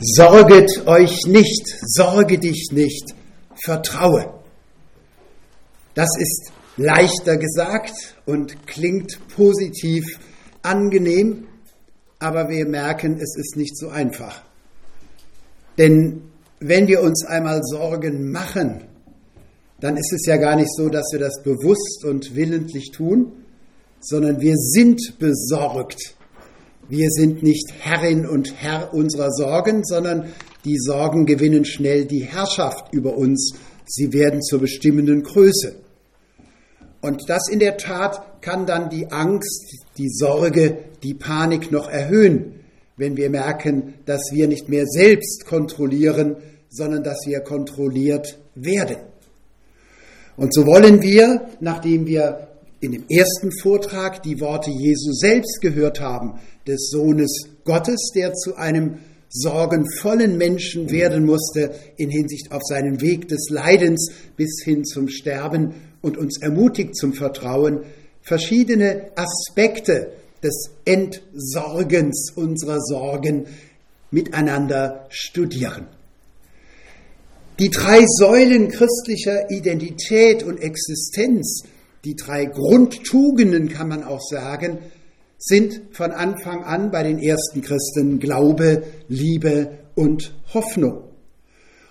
Sorget euch nicht, sorge dich nicht, vertraue. Das ist leichter gesagt und klingt positiv angenehm, aber wir merken, es ist nicht so einfach. Denn wenn wir uns einmal Sorgen machen, dann ist es ja gar nicht so, dass wir das bewusst und willentlich tun, sondern wir sind besorgt. Wir sind nicht Herrin und Herr unserer Sorgen, sondern die Sorgen gewinnen schnell die Herrschaft über uns. Sie werden zur bestimmenden Größe. Und das in der Tat kann dann die Angst, die Sorge, die Panik noch erhöhen, wenn wir merken, dass wir nicht mehr selbst kontrollieren, sondern dass wir kontrolliert werden. Und so wollen wir, nachdem wir in dem ersten Vortrag die Worte Jesu selbst gehört haben, des Sohnes Gottes, der zu einem sorgenvollen Menschen werden musste in Hinsicht auf seinen Weg des Leidens bis hin zum Sterben und uns ermutigt zum Vertrauen, verschiedene Aspekte des Entsorgens unserer Sorgen miteinander studieren. Die drei Säulen christlicher Identität und Existenz, die drei Grundtugenden kann man auch sagen, sind von Anfang an bei den ersten Christen Glaube, Liebe und Hoffnung.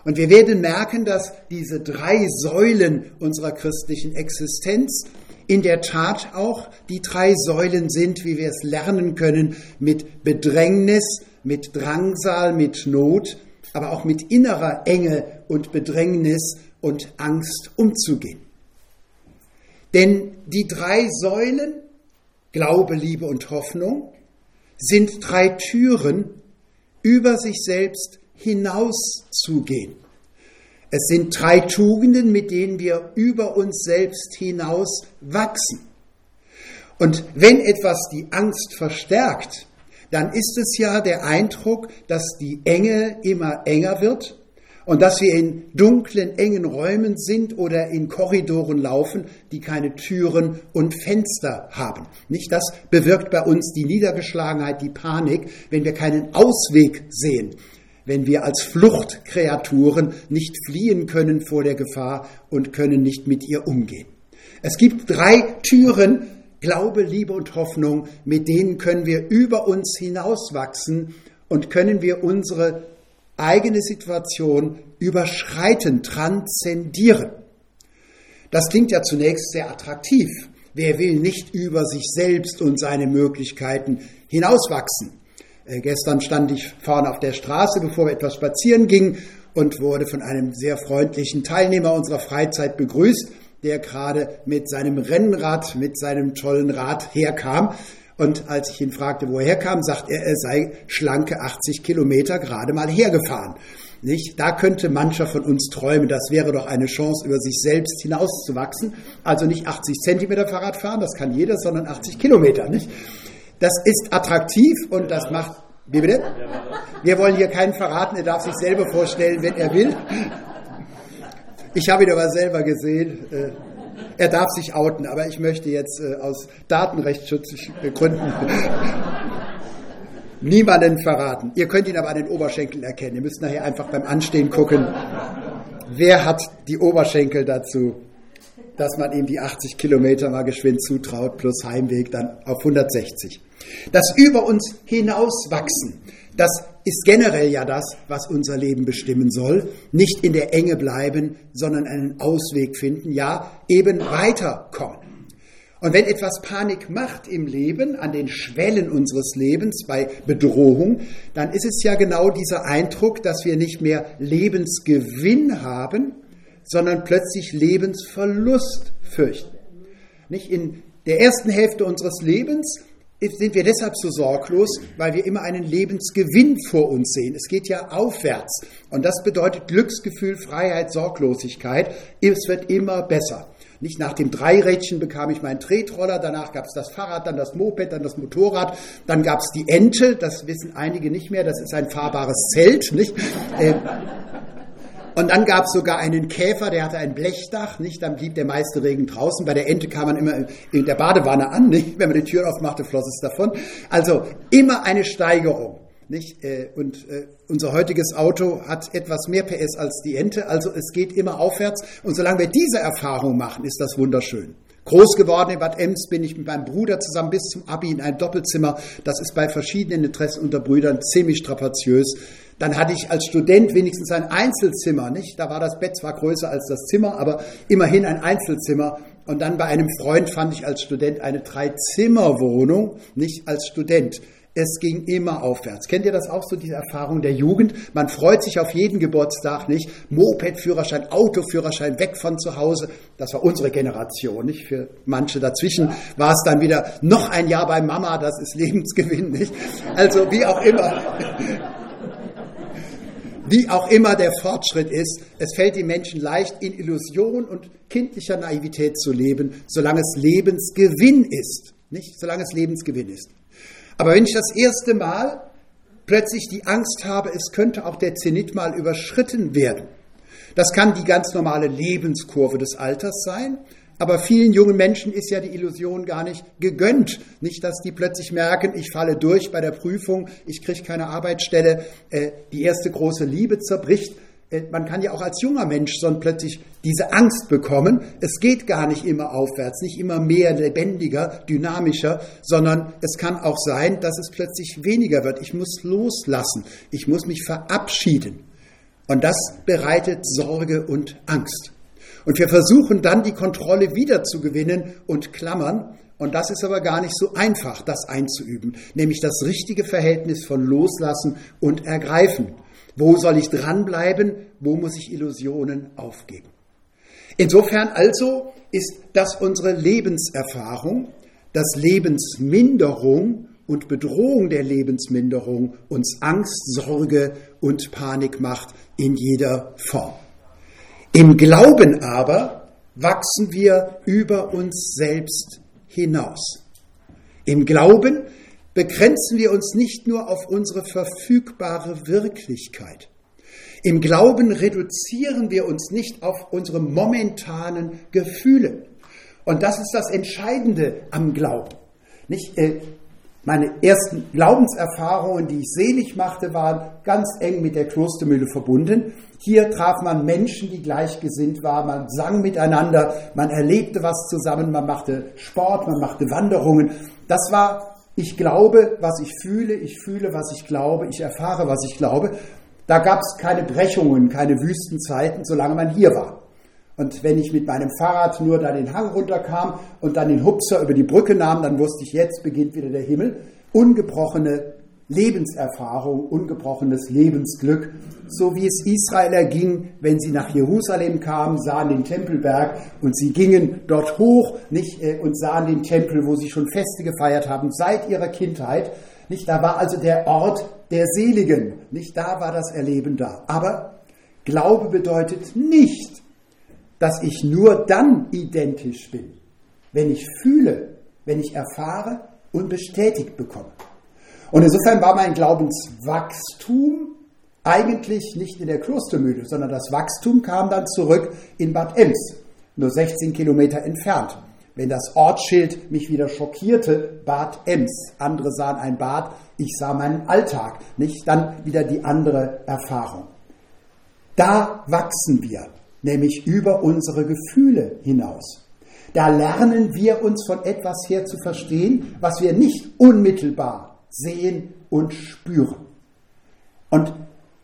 Und wir werden merken, dass diese drei Säulen unserer christlichen Existenz in der Tat auch die drei Säulen sind, wie wir es lernen können, mit Bedrängnis, mit Drangsal, mit Not, aber auch mit innerer Enge und Bedrängnis und Angst umzugehen. Denn die drei Säulen, Glaube, Liebe und Hoffnung, sind drei Türen, über sich selbst hinauszugehen. Es sind drei Tugenden, mit denen wir über uns selbst hinaus wachsen. Und wenn etwas die Angst verstärkt, dann ist es ja der Eindruck, dass die Enge immer enger wird und dass wir in dunklen, engen Räumen sind oder in Korridoren laufen, die keine Türen und Fenster haben. Nicht das bewirkt bei uns die Niedergeschlagenheit, die Panik, wenn wir keinen Ausweg sehen wenn wir als Fluchtkreaturen nicht fliehen können vor der Gefahr und können nicht mit ihr umgehen. Es gibt drei Türen, Glaube, Liebe und Hoffnung, mit denen können wir über uns hinauswachsen und können wir unsere eigene Situation überschreiten, transzendieren. Das klingt ja zunächst sehr attraktiv. Wer will nicht über sich selbst und seine Möglichkeiten hinauswachsen? Äh, gestern stand ich vorne auf der Straße, bevor wir etwas spazieren gingen und wurde von einem sehr freundlichen Teilnehmer unserer Freizeit begrüßt, der gerade mit seinem Rennrad, mit seinem tollen Rad herkam. Und als ich ihn fragte, wo er herkam, sagt er, er sei schlanke 80 Kilometer gerade mal hergefahren. Nicht? Da könnte mancher von uns träumen, das wäre doch eine Chance, über sich selbst hinauszuwachsen. Also nicht 80 Zentimeter Fahrrad fahren, das kann jeder, sondern 80 Kilometer. Nicht? Das ist attraktiv und das macht. Wie bitte? Wir wollen hier keinen verraten, er darf sich selber vorstellen, wenn er will. Ich habe ihn aber selber gesehen. Er darf sich outen, aber ich möchte jetzt äh, aus Datenrechtsschutzgründen niemanden verraten. Ihr könnt ihn aber an den Oberschenkeln erkennen. Ihr müsst nachher einfach beim Anstehen gucken, wer hat die Oberschenkel dazu dass man ihm die 80 Kilometer mal geschwind zutraut, plus Heimweg dann auf 160. Das über uns hinauswachsen, das ist generell ja das, was unser Leben bestimmen soll. Nicht in der Enge bleiben, sondern einen Ausweg finden, ja, eben weiterkommen. Und wenn etwas Panik macht im Leben, an den Schwellen unseres Lebens, bei Bedrohung, dann ist es ja genau dieser Eindruck, dass wir nicht mehr Lebensgewinn haben, sondern plötzlich Lebensverlust fürchten. Nicht in der ersten Hälfte unseres Lebens sind wir deshalb so sorglos, weil wir immer einen Lebensgewinn vor uns sehen. Es geht ja aufwärts. Und das bedeutet Glücksgefühl, Freiheit, Sorglosigkeit. Es wird immer besser. Nicht nach dem Dreirädchen bekam ich meinen Tretroller, danach gab es das Fahrrad, dann das Moped, dann das Motorrad, dann gab es die Ente, das wissen einige nicht mehr, das ist ein fahrbares Zelt. Nicht? Äh, und dann gab es sogar einen Käfer, der hatte ein Blechdach, nicht? Dann blieb der meiste Regen draußen. Bei der Ente kam man immer in der Badewanne an, nicht? Wenn man die Tür aufmachte, floss es davon. Also immer eine Steigerung. Nicht? Äh, und äh, unser heutiges Auto hat etwas mehr PS als die Ente, also es geht immer aufwärts. Und solange wir diese Erfahrung machen, ist das wunderschön. Groß geworden in Bad Ems bin ich mit meinem Bruder zusammen bis zum Abi in ein Doppelzimmer. Das ist bei verschiedenen Interessen unter Brüdern ziemlich strapaziös. Dann hatte ich als Student wenigstens ein Einzelzimmer, nicht? Da war das Bett zwar größer als das Zimmer, aber immerhin ein Einzelzimmer. Und dann bei einem Freund fand ich als Student eine Dreizimmerwohnung, nicht als Student. Es ging immer aufwärts. Kennt ihr das auch so, diese Erfahrung der Jugend? Man freut sich auf jeden Geburtstag, nicht? Moped-Führerschein, Autoführerschein, weg von zu Hause. Das war unsere Generation, nicht? Für manche dazwischen war es dann wieder noch ein Jahr bei Mama, das ist Lebensgewinn, nicht? Also, wie auch immer. Wie auch immer der Fortschritt ist, es fällt den Menschen leicht, in Illusion und kindlicher Naivität zu leben, solange es Lebensgewinn ist. Nicht? Solange es Lebensgewinn ist. Aber wenn ich das erste Mal plötzlich die Angst habe, es könnte auch der Zenit mal überschritten werden, das kann die ganz normale Lebenskurve des Alters sein, aber vielen jungen Menschen ist ja die Illusion gar nicht gegönnt. Nicht, dass die plötzlich merken, ich falle durch bei der Prüfung, ich kriege keine Arbeitsstelle, äh, die erste große Liebe zerbricht, äh, man kann ja auch als junger Mensch so plötzlich diese Angst bekommen. Es geht gar nicht immer aufwärts, nicht immer mehr lebendiger, dynamischer, sondern es kann auch sein, dass es plötzlich weniger wird. Ich muss loslassen, ich muss mich verabschieden. Und das bereitet Sorge und Angst. Und wir versuchen dann die Kontrolle wiederzugewinnen und klammern. Und das ist aber gar nicht so einfach, das einzuüben, nämlich das richtige Verhältnis von Loslassen und Ergreifen. Wo soll ich dranbleiben? Wo muss ich Illusionen aufgeben? Insofern also ist das unsere Lebenserfahrung, dass Lebensminderung und Bedrohung der Lebensminderung uns Angst, Sorge und Panik macht in jeder Form. Im Glauben aber wachsen wir über uns selbst hinaus. Im Glauben begrenzen wir uns nicht nur auf unsere verfügbare Wirklichkeit. Im Glauben reduzieren wir uns nicht auf unsere momentanen Gefühle. Und das ist das Entscheidende am Glauben. Nicht, äh, meine ersten Glaubenserfahrungen, die ich selig machte, waren ganz eng mit der Klostermühle verbunden. Hier traf man Menschen, die gleichgesinnt waren, man sang miteinander, man erlebte was zusammen, man machte Sport, man machte Wanderungen. Das war ich glaube, was ich fühle, ich fühle, was ich glaube, ich erfahre, was ich glaube. Da gab es keine Brechungen, keine Wüstenzeiten, solange man hier war. Und wenn ich mit meinem Fahrrad nur da den Hang runterkam und dann den Hupser über die Brücke nahm, dann wusste ich, jetzt beginnt wieder der Himmel. Ungebrochene Lebenserfahrung, ungebrochenes Lebensglück, so wie es Israel erging, wenn sie nach Jerusalem kamen, sahen den Tempelberg und sie gingen dort hoch nicht, äh, und sahen den Tempel, wo sie schon Feste gefeiert haben, seit ihrer Kindheit. Nicht, da war also der Ort der Seligen, nicht da war das Erleben da. Aber Glaube bedeutet nicht, dass ich nur dann identisch bin, wenn ich fühle, wenn ich erfahre und bestätigt bekomme. Und insofern war mein Glaubenswachstum eigentlich nicht in der Klostermühle, sondern das Wachstum kam dann zurück in Bad Ems, nur 16 Kilometer entfernt. Wenn das Ortsschild mich wieder schockierte, Bad Ems, andere sahen ein Bad, ich sah meinen Alltag, nicht dann wieder die andere Erfahrung. Da wachsen wir, nämlich über unsere Gefühle hinaus. Da lernen wir uns von etwas her zu verstehen, was wir nicht unmittelbar sehen und spüren. Und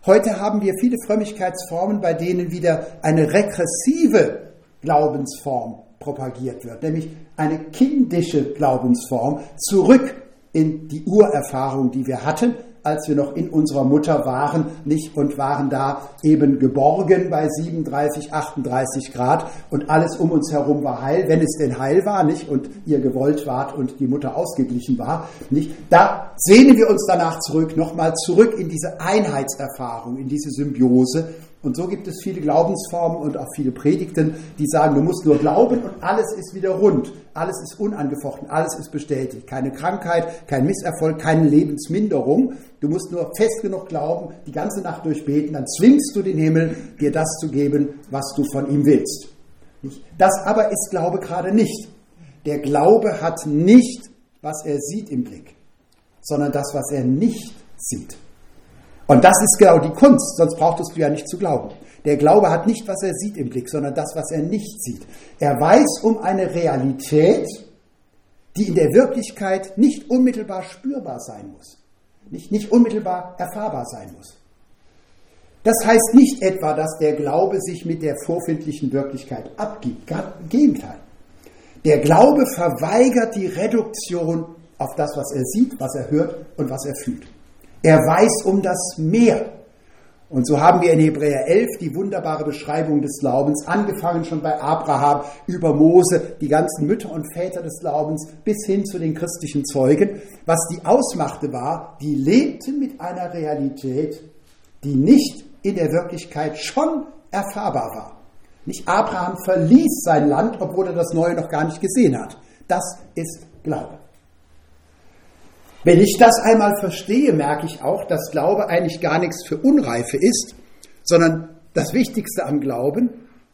heute haben wir viele Frömmigkeitsformen, bei denen wieder eine regressive Glaubensform propagiert wird, nämlich eine kindische Glaubensform zurück in die Urerfahrung, die wir hatten, als wir noch in unserer Mutter waren, nicht und waren da eben geborgen bei 37, 38 Grad und alles um uns herum war heil, wenn es denn heil war, nicht und ihr gewollt wart und die Mutter ausgeglichen war, nicht. Da sehnen wir uns danach zurück, nochmal zurück in diese Einheitserfahrung, in diese Symbiose und so gibt es viele Glaubensformen und auch viele Predigten, die sagen, du musst nur glauben und alles ist wieder rund, alles ist unangefochten, alles ist bestätigt. Keine Krankheit, kein Misserfolg, keine Lebensminderung. Du musst nur fest genug glauben, die ganze Nacht durchbeten, dann zwingst du den Himmel, dir das zu geben, was du von ihm willst. Das aber ist Glaube gerade nicht. Der Glaube hat nicht, was er sieht im Blick, sondern das, was er nicht sieht. Und das ist genau die Kunst, sonst brauchtest du ja nicht zu glauben. Der Glaube hat nicht, was er sieht im Blick, sondern das, was er nicht sieht. Er weiß um eine Realität, die in der Wirklichkeit nicht unmittelbar spürbar sein muss, nicht, nicht unmittelbar erfahrbar sein muss. Das heißt nicht etwa, dass der Glaube sich mit der vorfindlichen Wirklichkeit abgibt. Ganz Im Gegenteil. Der Glaube verweigert die Reduktion auf das, was er sieht, was er hört und was er fühlt. Er weiß um das Meer. Und so haben wir in Hebräer 11 die wunderbare Beschreibung des Glaubens, angefangen schon bei Abraham, über Mose, die ganzen Mütter und Väter des Glaubens, bis hin zu den christlichen Zeugen. Was die ausmachte war, die lebten mit einer Realität, die nicht in der Wirklichkeit schon erfahrbar war. Nicht Abraham verließ sein Land, obwohl er das Neue noch gar nicht gesehen hat. Das ist Glaube. Wenn ich das einmal verstehe, merke ich auch, dass Glaube eigentlich gar nichts für Unreife ist, sondern das Wichtigste am Glauben,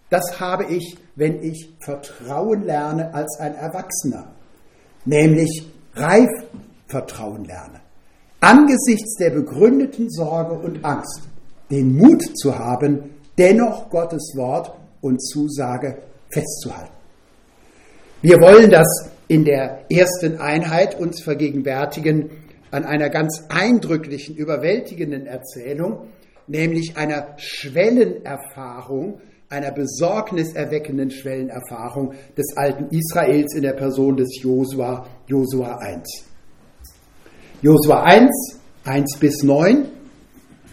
das habe ich, wenn ich Vertrauen lerne als ein Erwachsener, nämlich reif Vertrauen lerne. Angesichts der begründeten Sorge und Angst den Mut zu haben, dennoch Gottes Wort und Zusage festzuhalten. Wir wollen das in der ersten Einheit uns vergegenwärtigen an einer ganz eindrücklichen, überwältigenden Erzählung, nämlich einer Schwellenerfahrung, einer besorgniserweckenden Schwellenerfahrung des alten Israels in der Person des Josua, Josua 1. Josua 1, 1 bis 9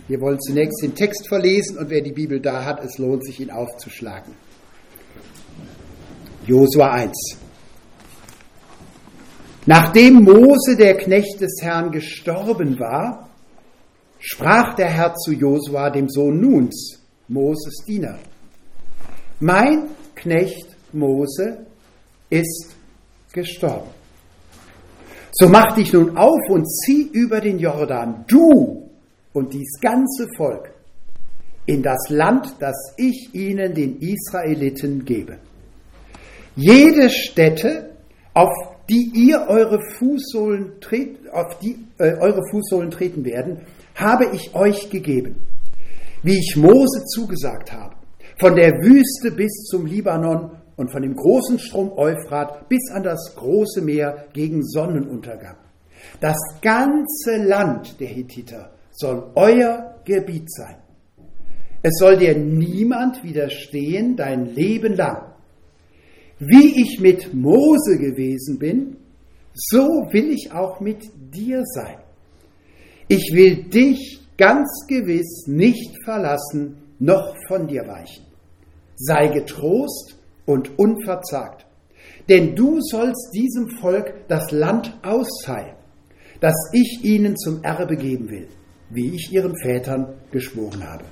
wir wollen zunächst den Text verlesen und wer die Bibel da hat, es lohnt sich, ihn aufzuschlagen. Josua 1. Nachdem Mose, der Knecht des Herrn, gestorben war, sprach der Herr zu Josua, dem Sohn Nuns, Moses Diener. Mein Knecht Mose ist gestorben. So mach dich nun auf und zieh über den Jordan, du und dies ganze Volk in das Land, das ich ihnen, den Israeliten, gebe. Jede Stätte, auf die ihr eure Fußsohlen, tret, auf die, äh, eure Fußsohlen treten werden, habe ich euch gegeben, wie ich Mose zugesagt habe, von der Wüste bis zum Libanon und von dem großen Strom Euphrat bis an das große Meer gegen Sonnenuntergang. Das ganze Land der Hittiter soll euer Gebiet sein. Es soll dir niemand widerstehen dein Leben lang. Wie ich mit Mose gewesen bin, so will ich auch mit dir sein. Ich will dich ganz gewiss nicht verlassen, noch von dir weichen. Sei getrost und unverzagt, denn du sollst diesem Volk das Land austeilen, das ich ihnen zum Erbe geben will wie ich ihren Vätern geschworen habe.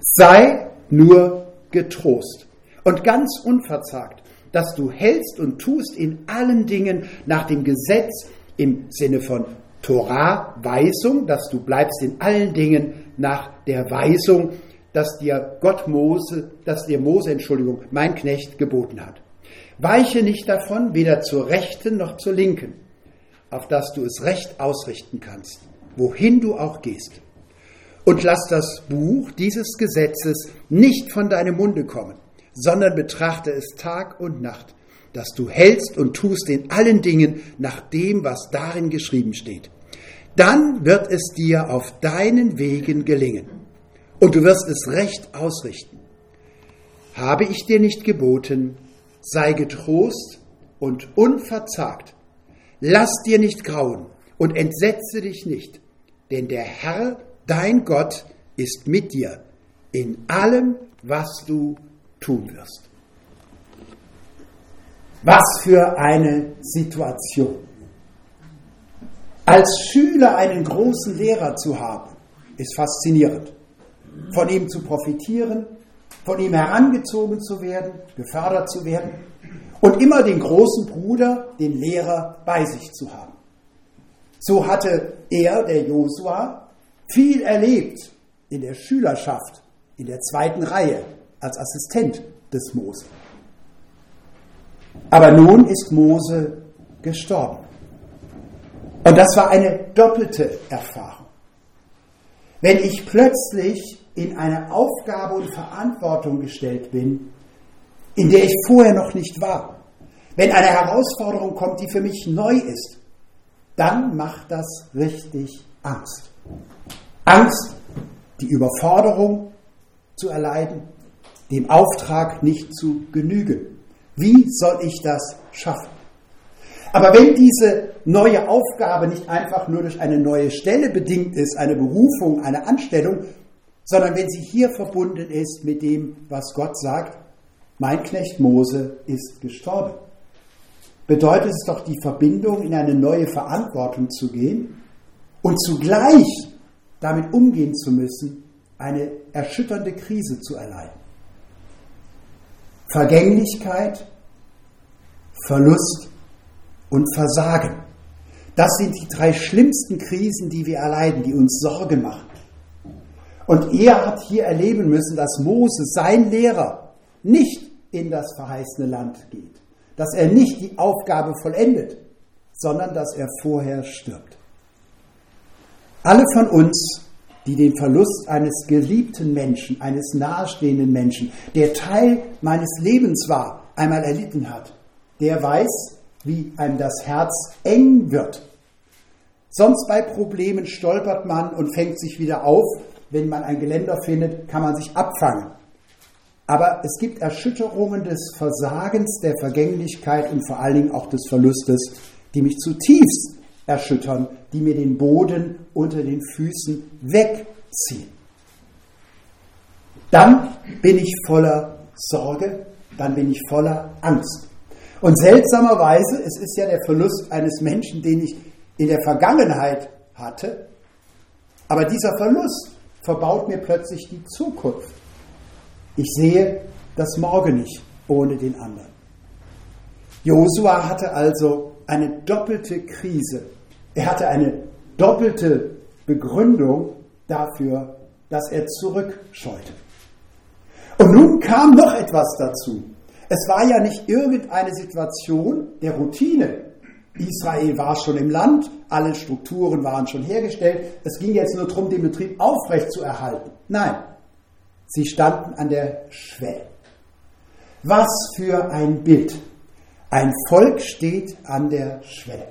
Sei nur getrost und ganz unverzagt, dass du hältst und tust in allen Dingen nach dem Gesetz im Sinne von Torah, Weisung, dass du bleibst in allen Dingen nach der Weisung, dass dir Gott Mose, dass dir Mose, Entschuldigung, mein Knecht geboten hat. Weiche nicht davon, weder zur rechten noch zur linken, auf dass du es recht ausrichten kannst wohin du auch gehst. Und lass das Buch dieses Gesetzes nicht von deinem Munde kommen, sondern betrachte es Tag und Nacht, dass du hältst und tust in allen Dingen nach dem, was darin geschrieben steht. Dann wird es dir auf deinen Wegen gelingen und du wirst es recht ausrichten. Habe ich dir nicht geboten, sei getrost und unverzagt. Lass dir nicht grauen und entsetze dich nicht, denn der Herr, dein Gott, ist mit dir in allem, was du tun wirst. Was für eine Situation. Als Schüler einen großen Lehrer zu haben, ist faszinierend. Von ihm zu profitieren, von ihm herangezogen zu werden, gefördert zu werden und immer den großen Bruder, den Lehrer bei sich zu haben. So hatte er, der Josua, viel erlebt in der Schülerschaft, in der zweiten Reihe als Assistent des Mose. Aber nun ist Mose gestorben. Und das war eine doppelte Erfahrung. Wenn ich plötzlich in eine Aufgabe und Verantwortung gestellt bin, in der ich vorher noch nicht war, wenn eine Herausforderung kommt, die für mich neu ist, dann macht das richtig Angst. Angst, die Überforderung zu erleiden, dem Auftrag nicht zu genügen. Wie soll ich das schaffen? Aber wenn diese neue Aufgabe nicht einfach nur durch eine neue Stelle bedingt ist, eine Berufung, eine Anstellung, sondern wenn sie hier verbunden ist mit dem, was Gott sagt, mein Knecht Mose ist gestorben, bedeutet es doch die Verbindung, in eine neue Verantwortung zu gehen und zugleich damit umgehen zu müssen, eine erschütternde Krise zu erleiden. Vergänglichkeit, Verlust und Versagen. Das sind die drei schlimmsten Krisen, die wir erleiden, die uns Sorge machen. Und er hat hier erleben müssen, dass Mose, sein Lehrer, nicht in das verheißene Land geht, dass er nicht die Aufgabe vollendet, sondern dass er vorher stirbt. Alle von uns, die den Verlust eines geliebten Menschen, eines nahestehenden Menschen, der Teil meines Lebens war, einmal erlitten hat, der weiß, wie einem das Herz eng wird. Sonst bei Problemen stolpert man und fängt sich wieder auf. Wenn man ein Geländer findet, kann man sich abfangen. Aber es gibt Erschütterungen des Versagens, der Vergänglichkeit und vor allen Dingen auch des Verlustes, die mich zutiefst erschüttern, die mir den Boden unter den Füßen wegziehen. Dann bin ich voller Sorge, dann bin ich voller Angst. Und seltsamerweise, es ist ja der Verlust eines Menschen, den ich in der Vergangenheit hatte, aber dieser Verlust verbaut mir plötzlich die Zukunft. Ich sehe das Morgen nicht ohne den anderen. Josua hatte also eine doppelte Krise. Er hatte eine doppelte Begründung dafür, dass er zurückscheute. Und nun kam noch etwas dazu. Es war ja nicht irgendeine Situation der Routine. Israel war schon im Land, alle Strukturen waren schon hergestellt. Es ging jetzt nur darum, den Betrieb aufrecht zu erhalten. Nein, sie standen an der Schwelle. Was für ein Bild. Ein Volk steht an der Schwelle.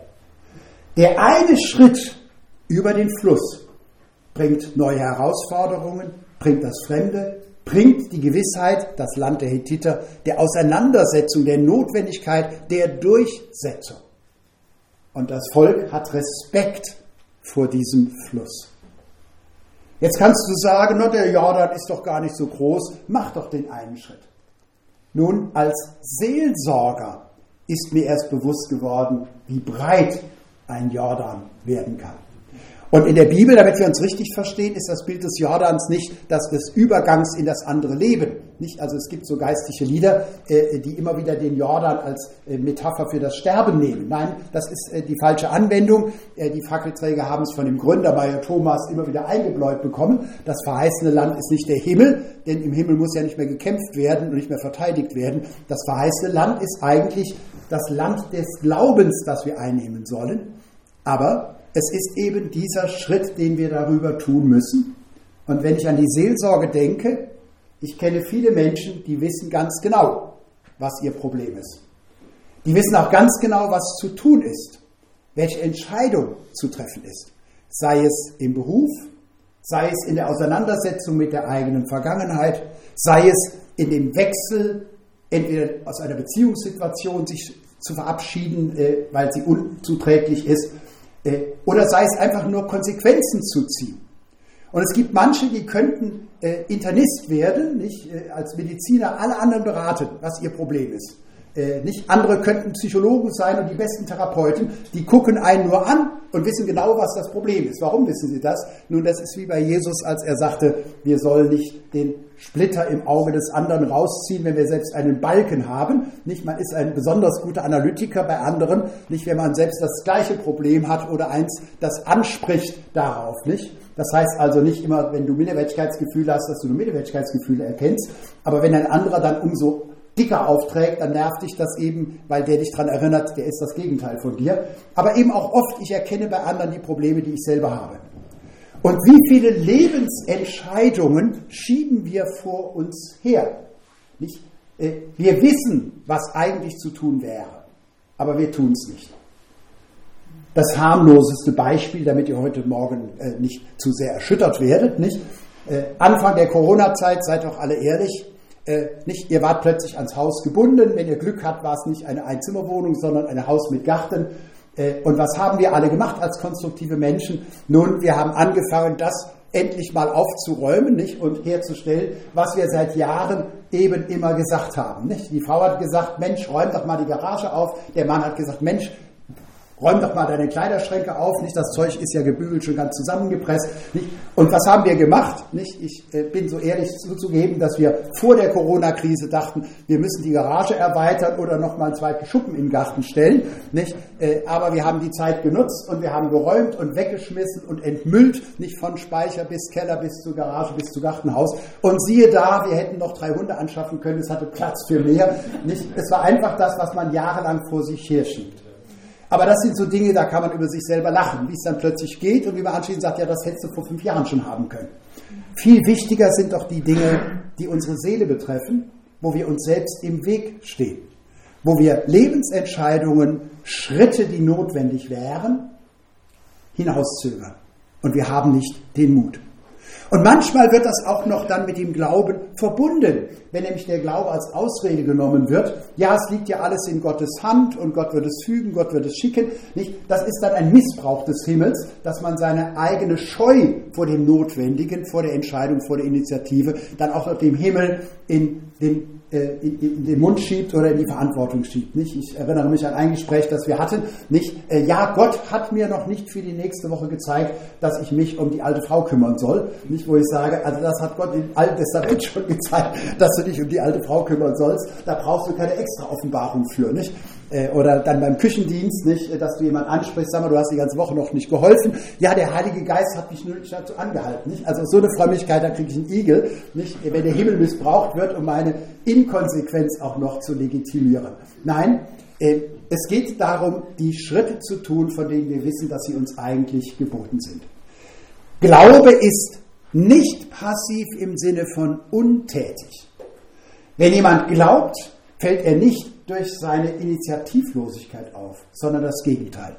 Der eine Schritt über den Fluss bringt neue Herausforderungen, bringt das Fremde, bringt die Gewissheit, das Land der Hethiter, der Auseinandersetzung, der Notwendigkeit, der Durchsetzung. Und das Volk hat Respekt vor diesem Fluss. Jetzt kannst du sagen, no, der Jordan ist doch gar nicht so groß, mach doch den einen Schritt. Nun, als Seelsorger ist mir erst bewusst geworden, wie breit ein Jordan werden kann. Und in der Bibel, damit wir uns richtig verstehen, ist das Bild des Jordans nicht das des Übergangs in das andere Leben. Nicht? Also es gibt so geistliche Lieder, äh, die immer wieder den Jordan als äh, Metapher für das Sterben nehmen. Nein, das ist äh, die falsche Anwendung. Die Fackelträger haben es von dem Gründer Bayer Thomas immer wieder eingebläut bekommen. Das verheißene Land ist nicht der Himmel, denn im Himmel muss ja nicht mehr gekämpft werden und nicht mehr verteidigt werden. Das verheißene Land ist eigentlich das Land des Glaubens, das wir einnehmen sollen. Aber es ist eben dieser Schritt, den wir darüber tun müssen. Und wenn ich an die Seelsorge denke, ich kenne viele Menschen, die wissen ganz genau, was ihr Problem ist. Die wissen auch ganz genau, was zu tun ist, welche Entscheidung zu treffen ist. Sei es im Beruf, sei es in der Auseinandersetzung mit der eigenen Vergangenheit, sei es in dem Wechsel, entweder aus einer Beziehungssituation sich zu verabschieden, äh, weil sie unzuträglich ist, oder sei es einfach nur Konsequenzen zu ziehen. Und es gibt manche, die könnten äh, Internist werden, nicht äh, als Mediziner alle anderen beraten, was ihr Problem ist. Äh, nicht andere könnten Psychologen sein und die besten Therapeuten, die gucken einen nur an und wissen genau, was das Problem ist. Warum wissen sie das? Nun, das ist wie bei Jesus, als er sagte, wir sollen nicht den Splitter im Auge des anderen rausziehen, wenn wir selbst einen Balken haben. Nicht, man ist ein besonders guter Analytiker bei anderen, nicht, wenn man selbst das gleiche Problem hat oder eins, das anspricht darauf, nicht? Das heißt also nicht immer, wenn du Minderwertigkeitsgefühle hast, dass du nur Minderwertigkeitsgefühle erkennst, aber wenn ein anderer dann umso dicker aufträgt, dann nervt dich das eben, weil der dich daran erinnert, der ist das Gegenteil von dir. Aber eben auch oft, ich erkenne bei anderen die Probleme, die ich selber habe. Und wie viele Lebensentscheidungen schieben wir vor uns her? Nicht? Äh, wir wissen, was eigentlich zu tun wäre, aber wir tun es nicht. Das harmloseste Beispiel, damit ihr heute Morgen äh, nicht zu sehr erschüttert werdet, nicht? Äh, Anfang der Corona-Zeit, seid doch alle ehrlich, nicht, ihr wart plötzlich ans Haus gebunden. Wenn ihr Glück habt, war es nicht eine Einzimmerwohnung, sondern ein Haus mit Garten. Und was haben wir alle gemacht als konstruktive Menschen? Nun, wir haben angefangen, das endlich mal aufzuräumen nicht? und herzustellen, was wir seit Jahren eben immer gesagt haben. Nicht? Die Frau hat gesagt, Mensch, räum doch mal die Garage auf. Der Mann hat gesagt, Mensch, räum doch mal deine Kleiderschränke auf, nicht? Das Zeug ist ja gebügelt, schon ganz zusammengepresst, nicht? Und was haben wir gemacht, nicht? Ich äh, bin so ehrlich zuzugeben, dass wir vor der Corona-Krise dachten, wir müssen die Garage erweitern oder noch mal einen zweiten Schuppen im Garten stellen, nicht? Äh, aber wir haben die Zeit genutzt und wir haben geräumt und weggeschmissen und entmüllt, nicht von Speicher bis Keller bis zur Garage bis zu Gartenhaus. Und siehe da, wir hätten noch drei Hunde anschaffen können, es hatte Platz für mehr, nicht? Es war einfach das, was man jahrelang vor sich herschiebt. Aber das sind so Dinge, da kann man über sich selber lachen, wie es dann plötzlich geht und wie man anschließend sagt, ja, das hättest du vor fünf Jahren schon haben können. Viel wichtiger sind doch die Dinge, die unsere Seele betreffen, wo wir uns selbst im Weg stehen, wo wir Lebensentscheidungen, Schritte, die notwendig wären, hinauszögern. Und wir haben nicht den Mut. Und manchmal wird das auch noch dann mit dem Glauben verbunden, wenn nämlich der Glaube als Ausrede genommen wird. Ja, es liegt ja alles in Gottes Hand und Gott wird es fügen, Gott wird es schicken. Nicht? Das ist dann ein Missbrauch des Himmels, dass man seine eigene Scheu vor dem Notwendigen, vor der Entscheidung, vor der Initiative, dann auch dem Himmel in den in den Mund schiebt oder in die Verantwortung schiebt. Nicht? Ich erinnere mich an ein Gespräch, das wir hatten. Nicht? Äh, ja, Gott hat mir noch nicht für die nächste Woche gezeigt, dass ich mich um die alte Frau kümmern soll. Nicht, wo ich sage, also das hat Gott im Alten Testament schon gezeigt, dass du dich um die alte Frau kümmern sollst. Da brauchst du keine extra Offenbarung für. Nicht? Äh, oder dann beim Küchendienst, nicht, dass du jemand ansprichst, sag mal, du hast die ganze Woche noch nicht geholfen. Ja, der Heilige Geist hat mich nur nicht dazu angehalten. Nicht? Also so eine Frömmigkeit, da kriege ich einen Igel, nicht? wenn der Himmel missbraucht wird, um meine Inkonsequenz auch noch zu legitimieren. Nein, äh, es geht darum, die Schritte zu tun, von denen wir wissen, dass sie uns eigentlich geboten sind. Glaube ist nicht passiv im Sinne von untätig. Wenn jemand glaubt, fällt er nicht durch seine Initiativlosigkeit auf, sondern das Gegenteil.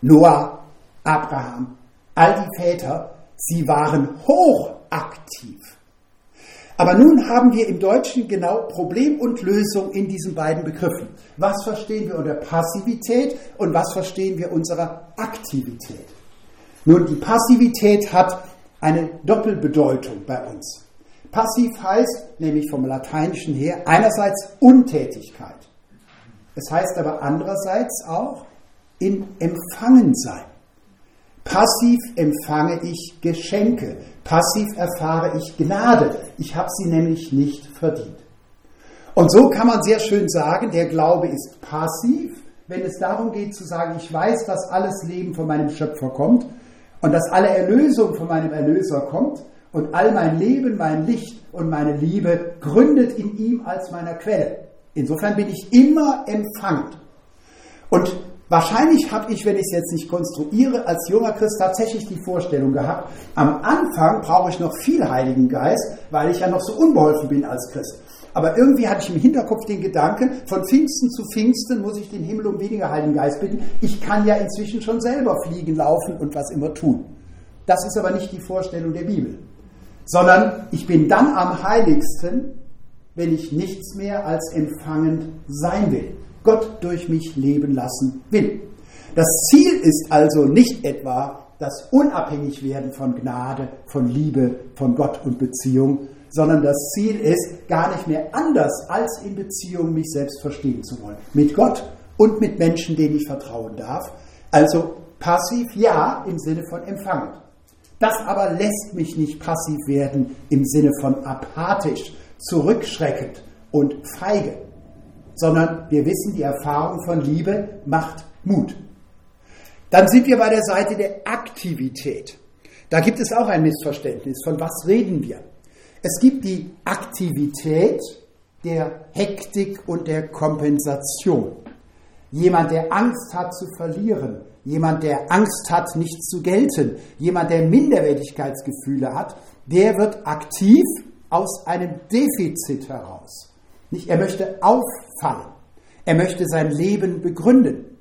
Noah, Abraham, all die Väter, sie waren hochaktiv. Aber nun haben wir im Deutschen genau Problem und Lösung in diesen beiden Begriffen. Was verstehen wir unter Passivität und was verstehen wir unserer Aktivität? Nun, die Passivität hat eine Doppelbedeutung bei uns. Passiv heißt, nämlich vom Lateinischen her, einerseits Untätigkeit. Es heißt aber andererseits auch in Empfangen sein. Passiv empfange ich Geschenke. Passiv erfahre ich Gnade. Ich habe sie nämlich nicht verdient. Und so kann man sehr schön sagen, der Glaube ist passiv, wenn es darum geht zu sagen, ich weiß, dass alles Leben von meinem Schöpfer kommt und dass alle Erlösung von meinem Erlöser kommt und all mein Leben, mein Licht und meine Liebe gründet in ihm als meiner Quelle. Insofern bin ich immer empfangend. Und wahrscheinlich habe ich, wenn ich es jetzt nicht konstruiere, als junger Christ tatsächlich die Vorstellung gehabt, am Anfang brauche ich noch viel Heiligen Geist, weil ich ja noch so unbeholfen bin als Christ. Aber irgendwie hatte ich im Hinterkopf den Gedanken, von Pfingsten zu Pfingsten muss ich den Himmel um weniger Heiligen Geist bitten. Ich kann ja inzwischen schon selber fliegen, laufen und was immer tun. Das ist aber nicht die Vorstellung der Bibel. Sondern ich bin dann am heiligsten, wenn ich nichts mehr als empfangend sein will, Gott durch mich leben lassen will. Das Ziel ist also nicht etwa das Unabhängigwerden von Gnade, von Liebe, von Gott und Beziehung, sondern das Ziel ist, gar nicht mehr anders als in Beziehung mich selbst verstehen zu wollen. Mit Gott und mit Menschen, denen ich vertrauen darf. Also passiv ja im Sinne von empfangend. Das aber lässt mich nicht passiv werden im Sinne von apathisch, zurückschreckend und feige, sondern wir wissen, die Erfahrung von Liebe macht Mut. Dann sind wir bei der Seite der Aktivität. Da gibt es auch ein Missverständnis. Von was reden wir? Es gibt die Aktivität der Hektik und der Kompensation. Jemand, der Angst hat zu verlieren, jemand, der Angst hat, nicht zu gelten, jemand, der Minderwertigkeitsgefühle hat, der wird aktiv aus einem Defizit heraus. Nicht, er möchte auffallen. Er möchte sein Leben begründen.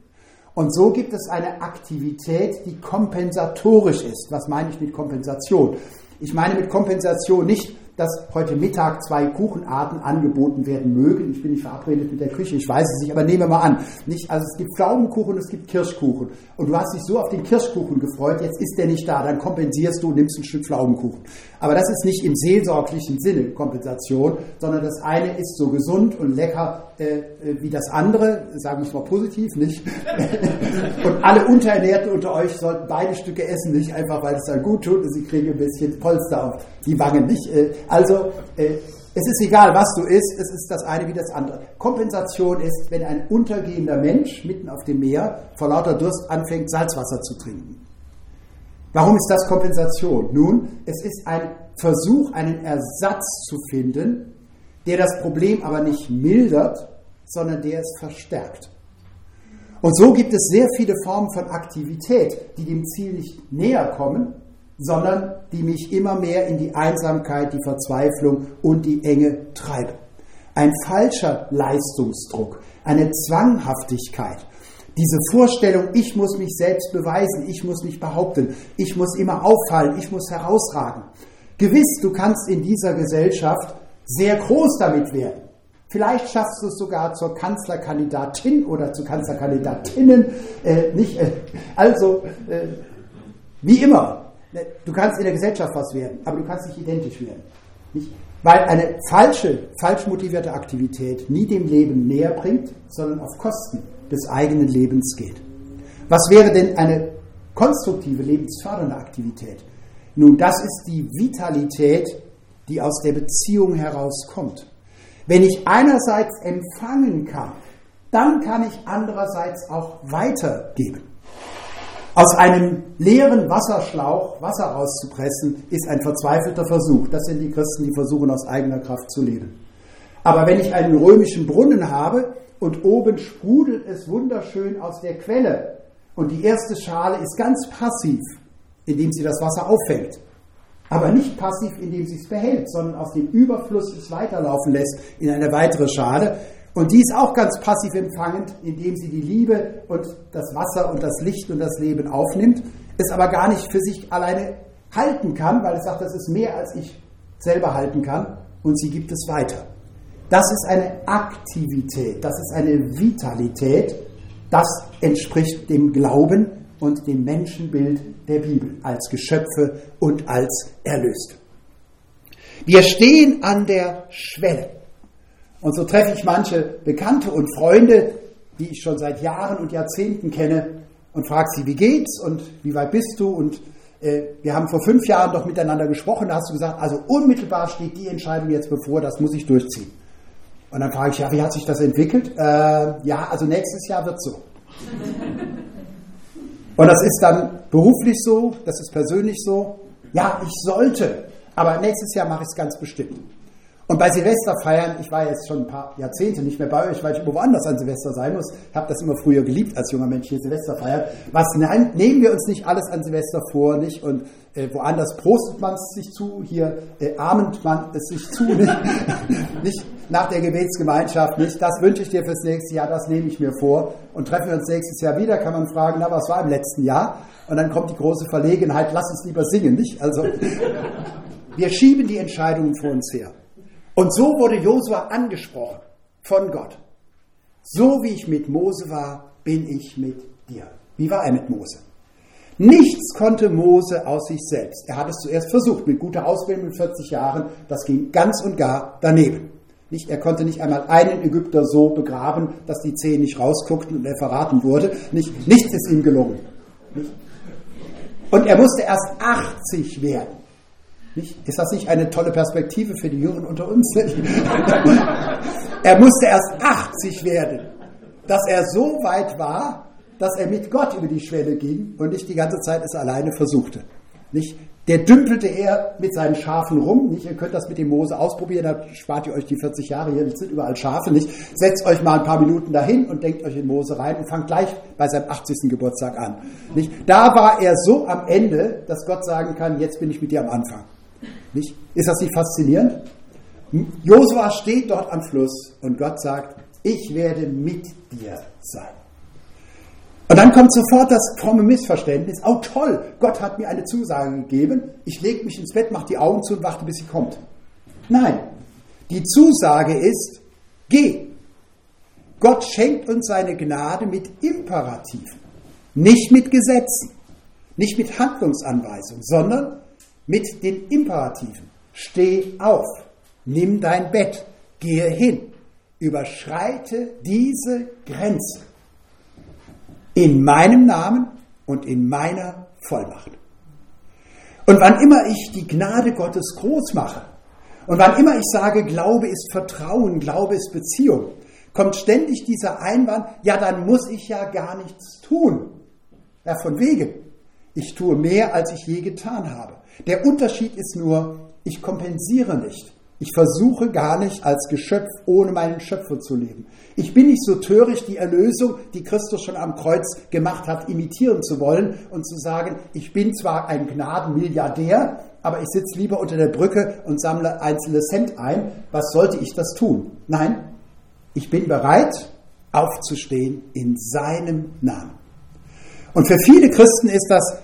Und so gibt es eine Aktivität, die kompensatorisch ist. Was meine ich mit Kompensation? Ich meine mit Kompensation nicht, dass heute Mittag zwei Kuchenarten angeboten werden mögen. Ich bin nicht verabredet mit der Küche, ich weiß es nicht, aber nehmen wir mal an. Nicht, also es gibt Pflaumenkuchen, es gibt Kirschkuchen. Und du hast dich so auf den Kirschkuchen gefreut, jetzt ist der nicht da, dann kompensierst du und nimmst ein Stück Pflaumenkuchen. Aber das ist nicht im seelsorglichen Sinne Kompensation, sondern das eine ist so gesund und lecker äh, äh wie das andere, sagen wir es mal positiv, nicht? und alle Unterernährten unter euch sollten beide Stücke essen, nicht einfach, weil es dann gut tut und sie kriegen ein bisschen Polster auf die Wangen, nicht? Äh, also, äh, es ist egal, was du isst, es ist das eine wie das andere. Kompensation ist, wenn ein untergehender Mensch mitten auf dem Meer vor lauter Durst anfängt, Salzwasser zu trinken. Warum ist das Kompensation? Nun, es ist ein Versuch, einen Ersatz zu finden, der das Problem aber nicht mildert, sondern der es verstärkt. Und so gibt es sehr viele Formen von Aktivität, die dem Ziel nicht näher kommen, sondern die mich immer mehr in die Einsamkeit, die Verzweiflung und die Enge treiben. Ein falscher Leistungsdruck, eine Zwanghaftigkeit, diese Vorstellung, ich muss mich selbst beweisen, ich muss mich behaupten, ich muss immer auffallen, ich muss herausragen. Gewiss, du kannst in dieser Gesellschaft sehr groß damit werden. Vielleicht schaffst du es sogar zur Kanzlerkandidatin oder zu Kanzlerkandidatinnen. Äh, nicht, äh, also, äh, wie immer, du kannst in der Gesellschaft was werden, aber du kannst nicht identisch werden. Nicht? Weil eine falsche, falsch motivierte Aktivität nie dem Leben näher bringt, sondern auf Kosten des eigenen Lebens geht. Was wäre denn eine konstruktive, lebensfördernde Aktivität? Nun, das ist die Vitalität, die aus der Beziehung herauskommt. Wenn ich einerseits empfangen kann, dann kann ich andererseits auch weitergeben. Aus einem leeren Wasserschlauch Wasser rauszupressen, ist ein verzweifelter Versuch. Das sind die Christen, die versuchen, aus eigener Kraft zu leben. Aber wenn ich einen römischen Brunnen habe und oben sprudelt es wunderschön aus der Quelle und die erste Schale ist ganz passiv, indem sie das Wasser auffängt, aber nicht passiv, indem sie es behält, sondern aus dem Überfluss es weiterlaufen lässt in eine weitere Schale, und die ist auch ganz passiv empfangend, indem sie die Liebe und das Wasser und das Licht und das Leben aufnimmt, es aber gar nicht für sich alleine halten kann, weil es sagt, das ist mehr, als ich selber halten kann, und sie gibt es weiter. Das ist eine Aktivität, das ist eine Vitalität, das entspricht dem Glauben und dem Menschenbild der Bibel als Geschöpfe und als Erlöst. Wir stehen an der Schwelle. Und so treffe ich manche Bekannte und Freunde, die ich schon seit Jahren und Jahrzehnten kenne, und frage sie, wie geht's und wie weit bist du? Und äh, wir haben vor fünf Jahren doch miteinander gesprochen, da hast du gesagt, also unmittelbar steht die Entscheidung jetzt bevor, das muss ich durchziehen. Und dann frage ich, ja, wie hat sich das entwickelt? Äh, ja, also nächstes Jahr wird so. Und das ist dann beruflich so, das ist persönlich so. Ja, ich sollte, aber nächstes Jahr mache ich es ganz bestimmt. Und bei Silvesterfeiern, ich war jetzt schon ein paar Jahrzehnte nicht mehr bei euch, weil ich immer woanders an Silvester sein muss. Ich habe das immer früher geliebt als junger Mensch hier Silvester feiern. Was nein, nehmen wir uns nicht alles an Silvester vor, nicht? Und äh, woanders prostet man es sich zu, hier äh, ahmt man es sich zu, nicht? nicht nach der Gebetsgemeinschaft, nicht? Das wünsche ich dir fürs nächste Jahr, das nehme ich mir vor. Und treffen wir uns nächstes Jahr wieder, kann man fragen, na, was war im letzten Jahr? Und dann kommt die große Verlegenheit, lass uns lieber singen, nicht? Also, wir schieben die Entscheidungen vor uns her. Und so wurde Josua angesprochen von Gott. So wie ich mit Mose war, bin ich mit dir. Wie war er mit Mose? Nichts konnte Mose aus sich selbst. Er hat es zuerst versucht, mit guter Ausbildung mit 40 Jahren. Das ging ganz und gar daneben. Nicht, er konnte nicht einmal einen Ägypter so begraben, dass die Zehen nicht rausguckten und er verraten wurde. Nicht, nichts ist ihm gelungen. Nicht? Und er musste erst 80 werden. Nicht? Ist das nicht eine tolle Perspektive für die Jungen unter uns? er musste erst 80 werden, dass er so weit war, dass er mit Gott über die Schwelle ging und nicht die ganze Zeit es alleine versuchte. Nicht? der dümpelte er mit seinen Schafen rum. Nicht? Ihr könnt das mit dem Mose ausprobieren, da spart ihr euch die 40 Jahre hier, es sind überall Schafe nicht. Setzt euch mal ein paar Minuten dahin und denkt euch in Mose rein und fangt gleich bei seinem 80. Geburtstag an. Nicht? Da war er so am Ende, dass Gott sagen kann, jetzt bin ich mit dir am Anfang. Nicht? Ist das nicht faszinierend? Josua steht dort am Fluss und Gott sagt, ich werde mit dir sein. Und dann kommt sofort das fromme Missverständnis. Oh toll, Gott hat mir eine Zusage gegeben. Ich lege mich ins Bett, mache die Augen zu und warte, bis sie kommt. Nein, die Zusage ist, geh. Gott schenkt uns seine Gnade mit Imperativen, nicht mit Gesetzen, nicht mit Handlungsanweisungen, sondern mit den Imperativen. Steh auf, nimm dein Bett, gehe hin, überschreite diese Grenze in meinem Namen und in meiner Vollmacht. Und wann immer ich die Gnade Gottes groß mache und wann immer ich sage, Glaube ist Vertrauen, Glaube ist Beziehung, kommt ständig dieser Einwand, ja, dann muss ich ja gar nichts tun. Ja, von wegen. Ich tue mehr, als ich je getan habe. Der Unterschied ist nur, ich kompensiere nicht. Ich versuche gar nicht als Geschöpf ohne meinen Schöpfer zu leben. Ich bin nicht so töricht, die Erlösung, die Christus schon am Kreuz gemacht hat, imitieren zu wollen und zu sagen, ich bin zwar ein Gnadenmilliardär, aber ich sitze lieber unter der Brücke und sammle einzelne Cent ein. Was sollte ich das tun? Nein, ich bin bereit, aufzustehen in seinem Namen. Und für viele Christen ist das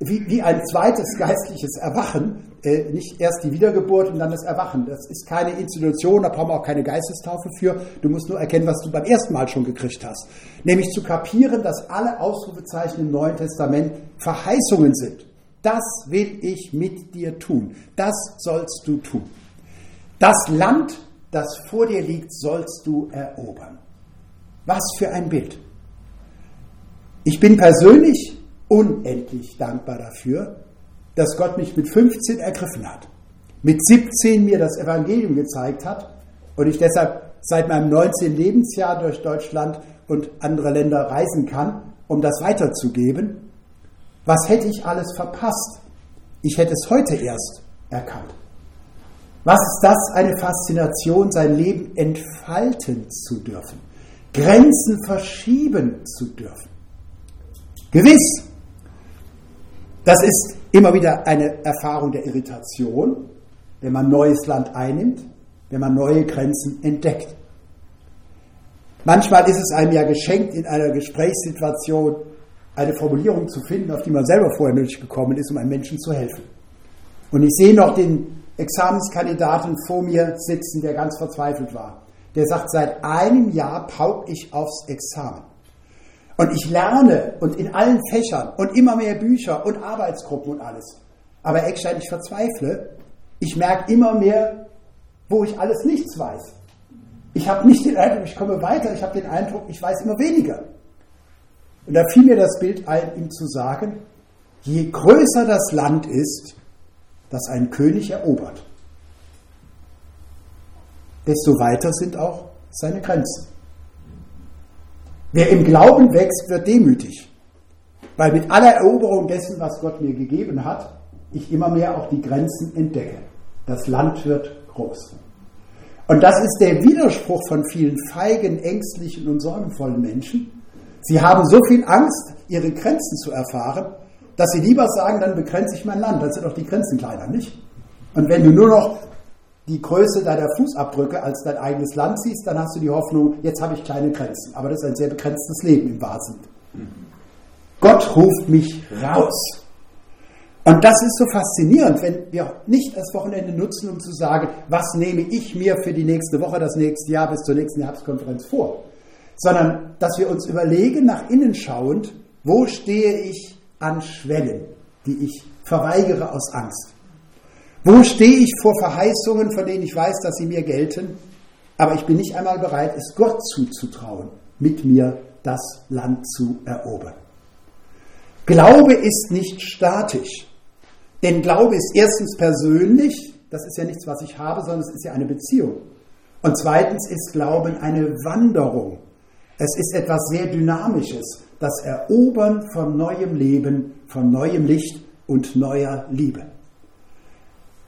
wie, wie ein zweites geistliches Erwachen, äh, nicht erst die Wiedergeburt und dann das Erwachen. Das ist keine Institution, da brauchen wir auch keine Geistestaufe für. Du musst nur erkennen, was du beim ersten Mal schon gekriegt hast. Nämlich zu kapieren, dass alle Ausrufezeichen im Neuen Testament Verheißungen sind. Das will ich mit dir tun. Das sollst du tun. Das Land, das vor dir liegt, sollst du erobern. Was für ein Bild. Ich bin persönlich unendlich dankbar dafür, dass Gott mich mit 15 ergriffen hat, mit 17 mir das Evangelium gezeigt hat und ich deshalb seit meinem 19. Lebensjahr durch Deutschland und andere Länder reisen kann, um das weiterzugeben. Was hätte ich alles verpasst? Ich hätte es heute erst erkannt. Was ist das eine Faszination, sein Leben entfalten zu dürfen, Grenzen verschieben zu dürfen. Gewiss, das ist immer wieder eine Erfahrung der Irritation, wenn man neues Land einnimmt, wenn man neue Grenzen entdeckt. Manchmal ist es einem ja geschenkt, in einer Gesprächssituation eine Formulierung zu finden, auf die man selber vorher nicht gekommen ist, um einem Menschen zu helfen. Und ich sehe noch den Examenskandidaten vor mir sitzen, der ganz verzweifelt war. Der sagt, seit einem Jahr pauk ich aufs Examen. Und ich lerne und in allen Fächern und immer mehr Bücher und Arbeitsgruppen und alles. Aber Eckstein, ich verzweifle. Ich merke immer mehr, wo ich alles nichts weiß. Ich habe nicht den Eindruck, ich komme weiter, ich habe den Eindruck, ich weiß immer weniger. Und da fiel mir das Bild ein, ihm zu sagen, je größer das Land ist, das ein König erobert, desto weiter sind auch seine Grenzen. Wer im Glauben wächst, wird demütig, weil mit aller Eroberung dessen, was Gott mir gegeben hat, ich immer mehr auch die Grenzen entdecke. Das Land wird groß. Und das ist der Widerspruch von vielen feigen, ängstlichen und sorgenvollen Menschen. Sie haben so viel Angst, ihre Grenzen zu erfahren, dass sie lieber sagen, dann begrenze ich mein Land, dann sind doch die Grenzen kleiner, nicht? Und wenn du nur noch die Größe deiner Fußabdrücke als dein eigenes Land siehst, dann hast du die Hoffnung, jetzt habe ich kleine Grenzen. Aber das ist ein sehr begrenztes Leben im Wahrsten. Gott ruft mich raus. Und das ist so faszinierend, wenn wir nicht das Wochenende nutzen, um zu sagen, was nehme ich mir für die nächste Woche, das nächste Jahr bis zur nächsten Herbstkonferenz vor, sondern dass wir uns überlegen, nach innen schauend, wo stehe ich an Schwellen, die ich verweigere aus Angst. Wo stehe ich vor Verheißungen, von denen ich weiß, dass sie mir gelten, aber ich bin nicht einmal bereit, es Gott zuzutrauen, mit mir das Land zu erobern. Glaube ist nicht statisch, denn Glaube ist erstens persönlich, das ist ja nichts, was ich habe, sondern es ist ja eine Beziehung. Und zweitens ist Glauben eine Wanderung. Es ist etwas sehr Dynamisches, das Erobern von neuem Leben, von neuem Licht, und neuer Liebe.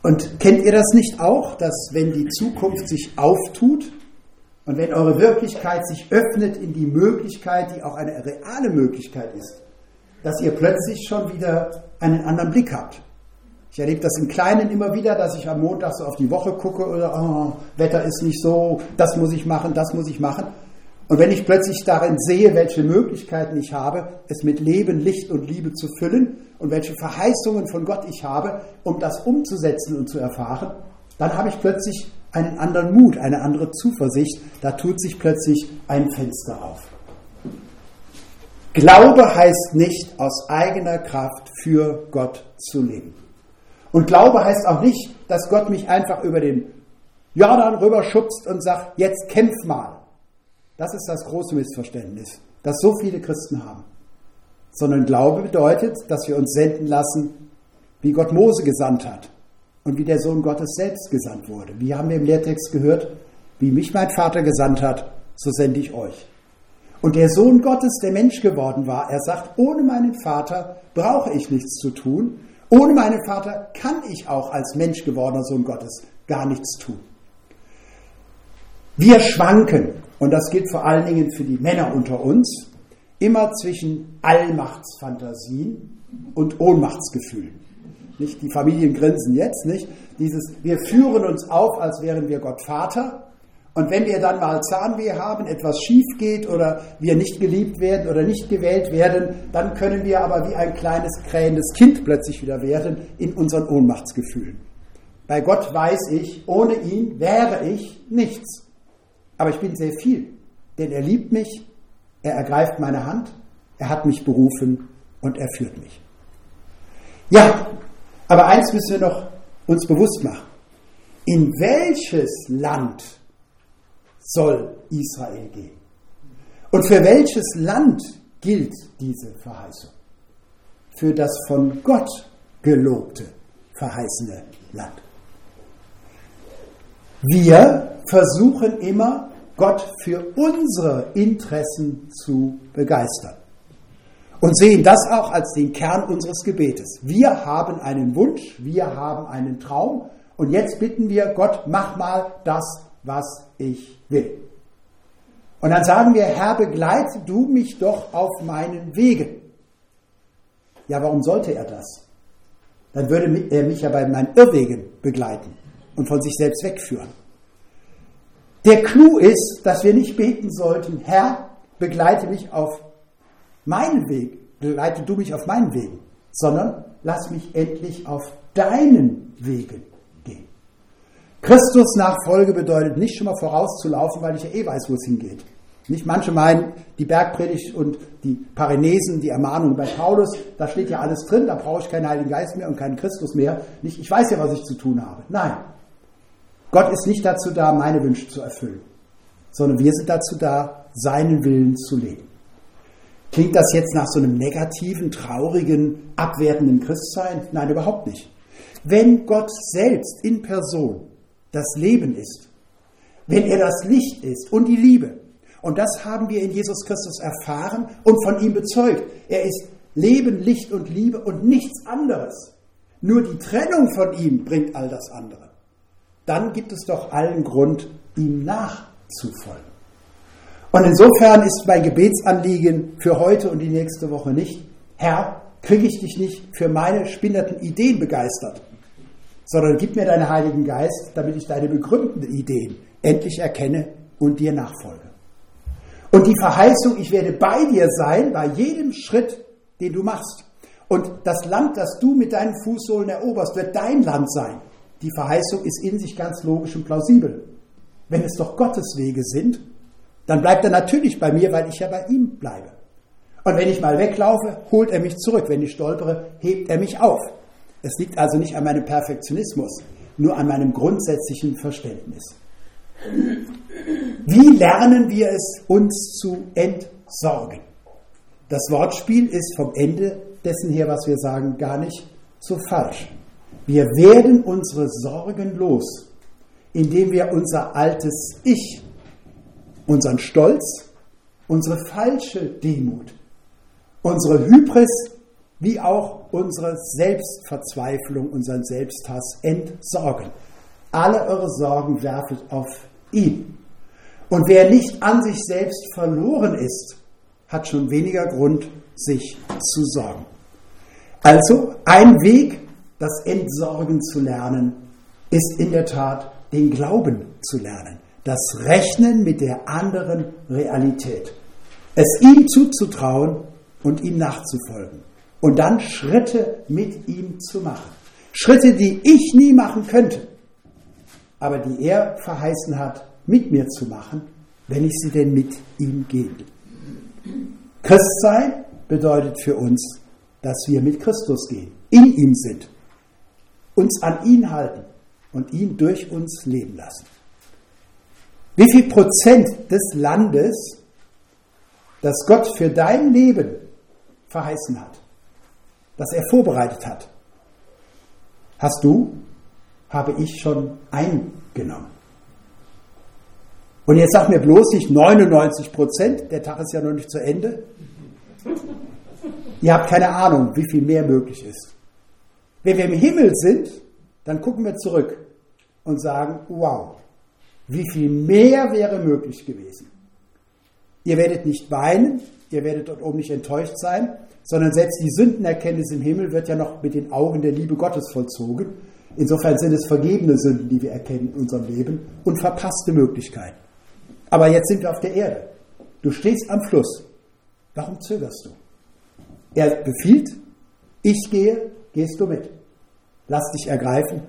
Und kennt ihr das nicht auch, dass wenn die Zukunft sich auftut und wenn eure Wirklichkeit sich öffnet in die Möglichkeit, die auch eine reale Möglichkeit ist, dass ihr plötzlich schon wieder einen anderen Blick habt? Ich erlebe das im Kleinen immer wieder, dass ich am Montag so auf die Woche gucke oder oh, Wetter ist nicht so, das muss ich machen, das muss ich machen. Und wenn ich plötzlich darin sehe, welche Möglichkeiten ich habe, es mit Leben, Licht und Liebe zu füllen und welche Verheißungen von Gott ich habe, um das umzusetzen und zu erfahren, dann habe ich plötzlich einen anderen Mut, eine andere Zuversicht. Da tut sich plötzlich ein Fenster auf. Glaube heißt nicht, aus eigener Kraft für Gott zu leben. Und Glaube heißt auch nicht, dass Gott mich einfach über den Jordan rüberschubst und sagt, jetzt kämpf mal. Das ist das große Missverständnis, das so viele Christen haben. Sondern Glaube bedeutet, dass wir uns senden lassen, wie Gott Mose gesandt hat und wie der Sohn Gottes selbst gesandt wurde. Wie haben wir im Lehrtext gehört? Wie mich mein Vater gesandt hat, so sende ich euch. Und der Sohn Gottes, der Mensch geworden war, er sagt, ohne meinen Vater brauche ich nichts zu tun. Ohne meinen Vater kann ich auch als Mensch gewordener Sohn Gottes gar nichts tun. Wir schwanken und das gilt vor allen Dingen für die Männer unter uns, immer zwischen Allmachtsfantasien und Ohnmachtsgefühlen. Nicht die Familien grinsen jetzt, nicht? Dieses, wir führen uns auf, als wären wir Gott Vater. Und wenn wir dann mal Zahnweh haben, etwas schief geht oder wir nicht geliebt werden oder nicht gewählt werden, dann können wir aber wie ein kleines krähendes Kind plötzlich wieder werden in unseren Ohnmachtsgefühlen. Bei Gott weiß ich, ohne ihn wäre ich nichts. Aber ich bin sehr viel, denn er liebt mich, er ergreift meine Hand, er hat mich berufen und er führt mich. Ja, aber eins müssen wir noch uns bewusst machen. In welches Land soll Israel gehen? Und für welches Land gilt diese Verheißung? Für das von Gott gelobte, verheißene Land. Wir versuchen immer, Gott für unsere Interessen zu begeistern. Und sehen das auch als den Kern unseres Gebetes. Wir haben einen Wunsch, wir haben einen Traum und jetzt bitten wir Gott, mach mal das, was ich will. Und dann sagen wir, Herr, begleite du mich doch auf meinen Wegen. Ja, warum sollte er das? Dann würde er mich ja bei meinen Irrwegen begleiten und von sich selbst wegführen. Der Clou ist, dass wir nicht beten sollten, Herr, begleite mich auf meinen Weg, begleite du mich auf meinen Wegen, sondern lass mich endlich auf deinen Wegen gehen. Christus Nachfolge bedeutet nicht schon mal vorauszulaufen, weil ich ja eh weiß, wo es hingeht. Nicht manche meinen, die Bergpredigt und die Parenesen, die Ermahnung bei Paulus, da steht ja alles drin, da brauche ich keinen Heiligen Geist mehr und keinen Christus mehr. Nicht, ich weiß ja, was ich zu tun habe. Nein, Gott ist nicht dazu da, meine Wünsche zu erfüllen, sondern wir sind dazu da, seinen Willen zu leben. Klingt das jetzt nach so einem negativen, traurigen, abwertenden Christsein? Nein, überhaupt nicht. Wenn Gott selbst in Person das Leben ist, wenn er das Licht ist und die Liebe, und das haben wir in Jesus Christus erfahren und von ihm bezeugt, er ist Leben, Licht und Liebe und nichts anderes. Nur die Trennung von ihm bringt all das andere dann gibt es doch allen Grund, ihm nachzufolgen. Und insofern ist mein Gebetsanliegen für heute und die nächste Woche nicht, Herr, kriege ich dich nicht für meine spinnerten Ideen begeistert, sondern gib mir deinen Heiligen Geist, damit ich deine begründeten Ideen endlich erkenne und dir nachfolge. Und die Verheißung, ich werde bei dir sein, bei jedem Schritt, den du machst. Und das Land, das du mit deinen Fußsohlen eroberst, wird dein Land sein. Die Verheißung ist in sich ganz logisch und plausibel. Wenn es doch Gottes Wege sind, dann bleibt er natürlich bei mir, weil ich ja bei ihm bleibe. Und wenn ich mal weglaufe, holt er mich zurück. Wenn ich stolpere, hebt er mich auf. Es liegt also nicht an meinem Perfektionismus, nur an meinem grundsätzlichen Verständnis. Wie lernen wir es, uns zu entsorgen? Das Wortspiel ist vom Ende dessen her, was wir sagen, gar nicht so falsch. Wir werden unsere Sorgen los, indem wir unser altes Ich, unseren Stolz, unsere falsche Demut, unsere Hybris wie auch unsere Selbstverzweiflung, unseren Selbsthass entsorgen. Alle eure Sorgen werfet auf ihn. Und wer nicht an sich selbst verloren ist, hat schon weniger Grund, sich zu sorgen. Also ein Weg, das Entsorgen zu lernen, ist in der Tat den Glauben zu lernen, das Rechnen mit der anderen Realität, es ihm zuzutrauen und ihm nachzufolgen und dann Schritte mit ihm zu machen. Schritte, die ich nie machen könnte, aber die er verheißen hat, mit mir zu machen, wenn ich sie denn mit ihm gehe. Christsein bedeutet für uns, dass wir mit Christus gehen, in ihm sind, uns an ihn halten und ihn durch uns leben lassen. Wie viel Prozent des Landes, das Gott für dein Leben verheißen hat, das er vorbereitet hat, hast du, habe ich schon eingenommen. Und jetzt sag mir bloß nicht 99 Prozent, der Tag ist ja noch nicht zu Ende. Ihr habt keine Ahnung, wie viel mehr möglich ist. Wenn wir im Himmel sind, dann gucken wir zurück und sagen, wow, wie viel mehr wäre möglich gewesen. Ihr werdet nicht weinen, ihr werdet dort oben nicht enttäuscht sein, sondern selbst die Sündenerkenntnis im Himmel wird ja noch mit den Augen der Liebe Gottes vollzogen. Insofern sind es vergebene Sünden, die wir erkennen in unserem Leben und verpasste Möglichkeiten. Aber jetzt sind wir auf der Erde. Du stehst am Fluss. Warum zögerst du? Er befiehlt, ich gehe, gehst du mit. Lass dich ergreifen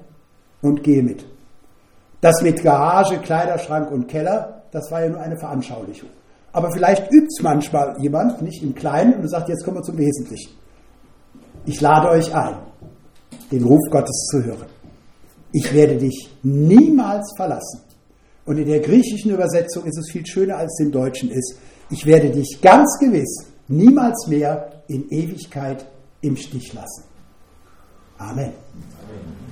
und gehe mit. Das mit Garage, Kleiderschrank und Keller, das war ja nur eine Veranschaulichung. Aber vielleicht übt es manchmal jemand, nicht im Kleinen, und sagt, jetzt kommen wir zum Wesentlichen. Ich lade euch ein, den Ruf Gottes zu hören. Ich werde dich niemals verlassen. Und in der griechischen Übersetzung ist es viel schöner, als es im Deutschen ist. Ich werde dich ganz gewiss niemals mehr in Ewigkeit im Stich lassen. 阿门。阿